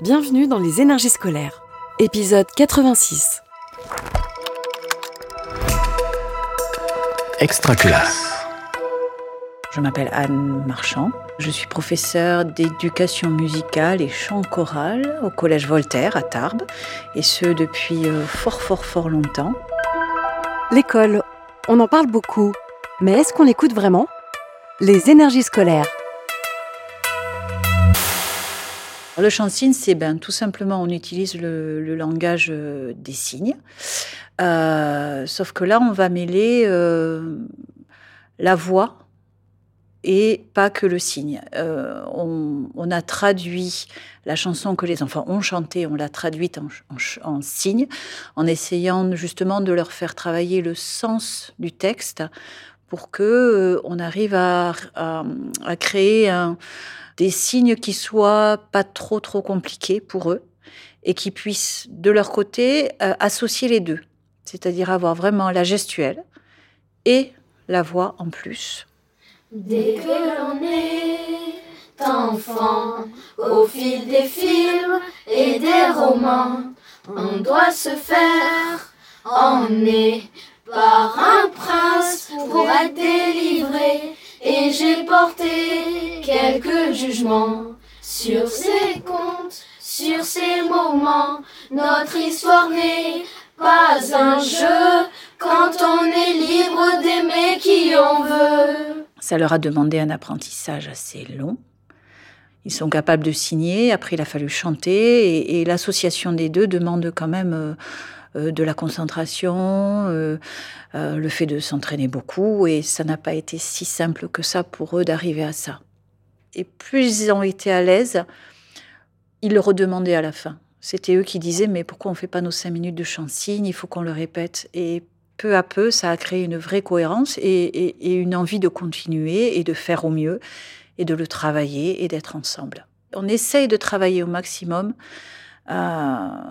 Bienvenue dans les énergies scolaires. Épisode 86. Extra classe. Je m'appelle Anne Marchand. Je suis professeure d'éducation musicale et chant choral au Collège Voltaire à Tarbes, et ce depuis euh, fort fort fort longtemps. L'école, on en parle beaucoup, mais est-ce qu'on l'écoute vraiment? Les énergies scolaires. Le signes, c'est ben, tout simplement, on utilise le, langage euh, des signes. Euh, sauf que là, on va mêler euh, la voix et pas que le signe. On, on, a traduit la chanson que les enfants ont chantée, on l'a traduite en, en, en, signe, en essayant justement de leur faire travailler le sens du texte pour que euh, on arrive à, créer des signes qui soient pas trop trop compliqués pour eux et qui puissent de leur côté euh, associer les deux, c'est-à-dire avoir vraiment la gestuelle et la voix en plus. Dès que l'on est enfant, au fil des films et des romans, on doit se faire emmener par un prince pour être délivré. Et j'ai porté quelques jugements sur ces contes, sur ces moments. Notre histoire n'est pas un jeu quand on est libre d'aimer qui on veut. Ça leur a demandé un apprentissage assez long. Ils sont capables de signer, après il a fallu chanter, et, et l'association des deux demande quand même euh, euh, de la concentration, euh, euh, le fait de s'entraîner beaucoup, et ça n'a pas été si simple que ça pour eux d'arriver à ça. Et plus ils ont été à l'aise, ils le redemandaient à la fin. C'était eux qui disaient, mais pourquoi on ne fait pas nos cinq minutes de chant-signe Il faut qu'on le répète. Et peu à peu, ça a créé une vraie cohérence et, une envie de continuer et de faire au mieux et de le travailler et d'être ensemble. On essaye de travailler au maximum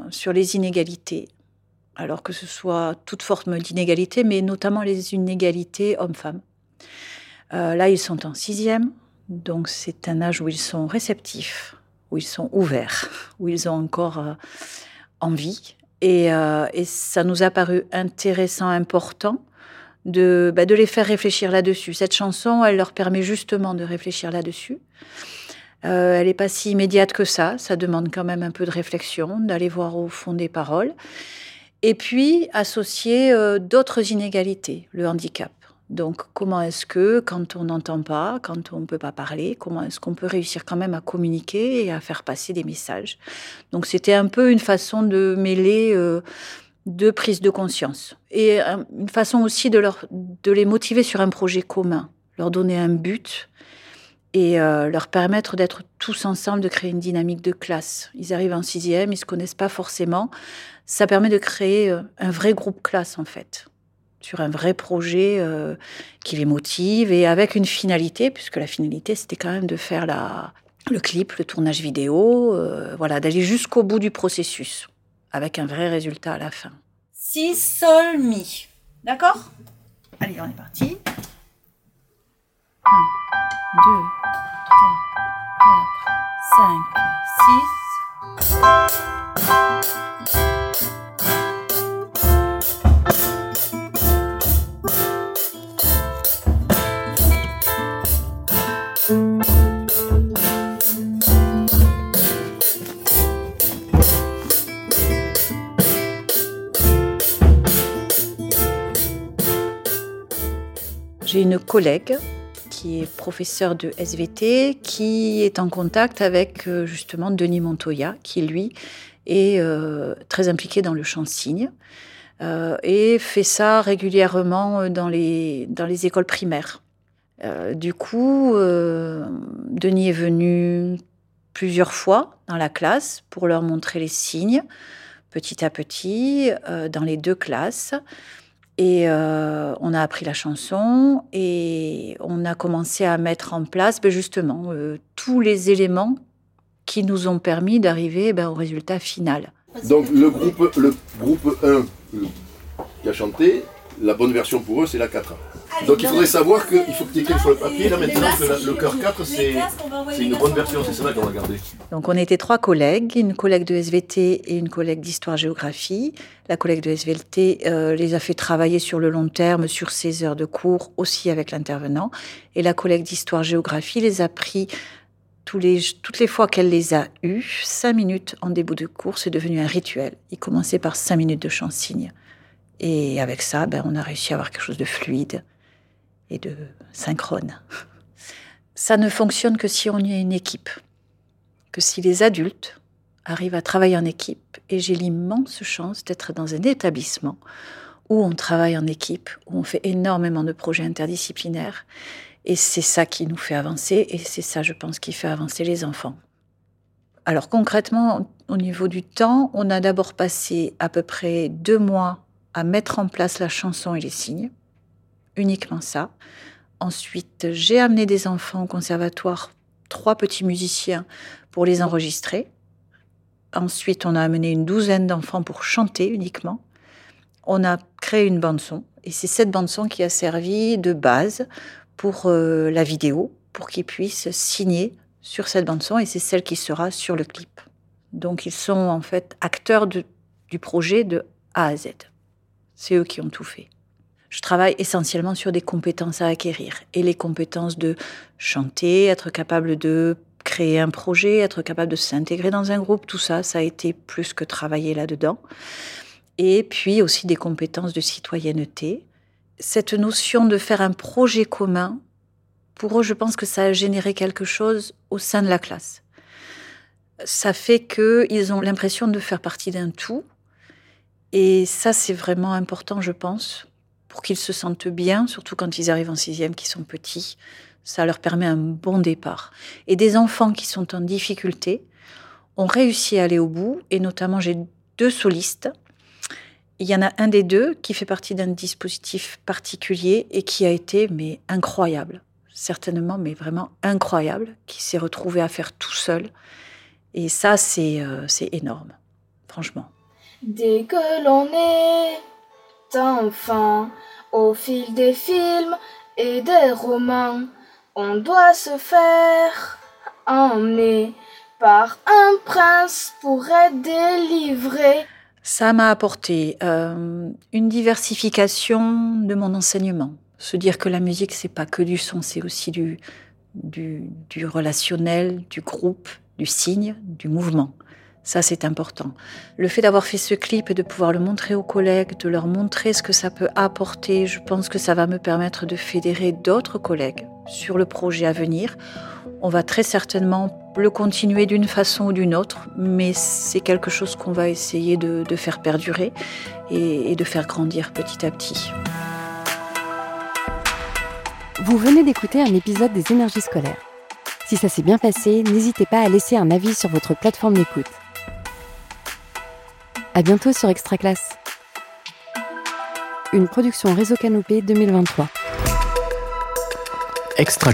sur les inégalités, alors que ce soit toute forme d'inégalité, mais notamment les inégalités hommes-femmes. Euh, là, ils sont en sixième, donc c'est un âge où ils sont réceptifs, où ils sont ouverts, où ils ont encore euh, envie et, euh, et, ça nous a paru intéressant, important de, bah, de les faire réfléchir là-dessus. Cette chanson, elle leur permet justement de réfléchir là-dessus. Elle n'est pas si immédiate que ça. Ça demande quand même un peu de réflexion, d'aller voir au fond des paroles. Et puis, associer euh, d'autres inégalités, le handicap. Donc, comment est-ce que, quand on n'entend pas, quand on ne peut pas parler, comment est-ce qu'on peut réussir quand même à communiquer et à faire passer des messages? Donc, c'était un peu une façon de mêler euh, deux prises de conscience et euh, une façon aussi de, leur, de les motiver sur un projet commun, leur donner un but et euh, leur permettre d'être tous ensemble, de créer une dynamique de classe. Ils arrivent en sixième, ils ne se connaissent pas forcément. Ça permet de créer euh, un vrai groupe classe, en fait sur un vrai projet euh, qui les motive et avec une finalité, puisque la finalité c'était quand même de faire la, le clip, le tournage vidéo, voilà, d'aller jusqu'au bout du processus avec un vrai résultat à la fin. Si, sol, mi. D'accord? Allez, on est parti. 1, 2, 3, 4, 5, 6. J'ai une collègue professeur de SVT, qui est en contact avec euh, justement Denis Montoya, qui lui est euh, très impliqué dans le chant signe euh, et fait ça régulièrement dans les, dans les écoles primaires. Euh, du coup, euh, Denis est venu plusieurs fois dans la classe pour leur montrer les signes, petit à petit, euh, dans les deux classes. Et euh, on a appris la chanson et on a commencé à mettre en place ben justement euh, tous les éléments qui nous ont permis d'arriver ben, au résultat final. Donc le groupe, le groupe 1 qui a chanté, la bonne version pour eux, c'est la 4. Donc il faudrait savoir qu'il faut que tu écrives sur le papier. Là maintenant, le, le cœur 4, c'est une bonne version, c'est celle-là qu'on va garder. Donc on était trois collègues, une collègue de SVT et une collègue d'histoire-géographie. La collègue de SVT euh, les a fait travailler sur le long terme, sur ses heures de cours, aussi avec l'intervenant. Et la collègue d'histoire-géographie les a pris tous les, toutes les fois qu'elle les a eues, cinq minutes en début de cours, c'est devenu un rituel. Il commençait par cinq minutes de chant-signe. Et avec ça, ben, on a réussi à avoir quelque chose de fluide et de synchrone. Ça ne fonctionne que si on y a une équipe, que si les adultes arrivent à travailler en équipe. Et j'ai l'immense chance d'être dans un établissement où on travaille en équipe, où on fait énormément de projets interdisciplinaires. Et c'est ça qui nous fait avancer, et c'est ça, je pense, qui fait avancer les enfants. Alors concrètement, au niveau du temps, on a d'abord passé à peu près deux mois à mettre en place la chanson et les signes, uniquement ça. Ensuite, j'ai amené des enfants au conservatoire, trois petits musiciens pour les enregistrer. Ensuite, on a amené une douzaine d'enfants pour chanter uniquement. On a créé une bande son et c'est cette bande son qui a servi de base pour euh, la vidéo, pour qu'ils puissent signer sur cette bande son et c'est celle qui sera sur le clip. Donc ils sont en fait acteurs du projet de A à Z. C'est eux qui ont tout fait. Je travaille essentiellement sur des compétences à acquérir. Et les compétences de chanter, être capable de créer un projet, être capable de s'intégrer dans un groupe, tout ça, ça a été plus que travailler là-dedans. Et puis aussi des compétences de citoyenneté. Cette notion de faire un projet commun, pour eux, je pense que ça a généré quelque chose au sein de la classe. Ça fait qu'ils ont l'impression de faire partie d'un tout, et ça, c'est vraiment important, je pense, pour qu'ils se sentent bien, surtout quand ils arrivent en sixième, qui sont petits. Ça leur permet un bon départ. Et des enfants qui sont en difficulté ont réussi à aller au bout, et notamment j'ai deux solistes. Il y en a un des deux qui fait partie d'un dispositif particulier et qui a été mais incroyable, certainement, mais vraiment incroyable, qui s'est retrouvé à faire tout seul. Et ça, c'est euh, énorme, franchement. Dès que l'on est enfant, au fil des films et des romans, on doit se faire emmener par un prince pour être délivré. Ça m'a apporté euh, une diversification de mon enseignement. Se dire que la musique, c'est pas que du son, c'est aussi du, du, du relationnel, du groupe, du signe, du mouvement. Ça, c'est important. Le fait d'avoir fait ce clip et de pouvoir le montrer aux collègues, de leur montrer ce que ça peut apporter, je pense que ça va me permettre de fédérer d'autres collègues sur le projet à venir. On va très certainement le continuer d'une façon ou d'une autre, mais c'est quelque chose qu'on va essayer de, faire perdurer et, de faire grandir petit à petit. Vous venez d'écouter un épisode des énergies scolaires. Si ça s'est bien passé, n'hésitez pas à laisser un avis sur votre plateforme d'écoute. À bientôt sur Extra Classe. Une production Réseau Canopé 2023. Extra.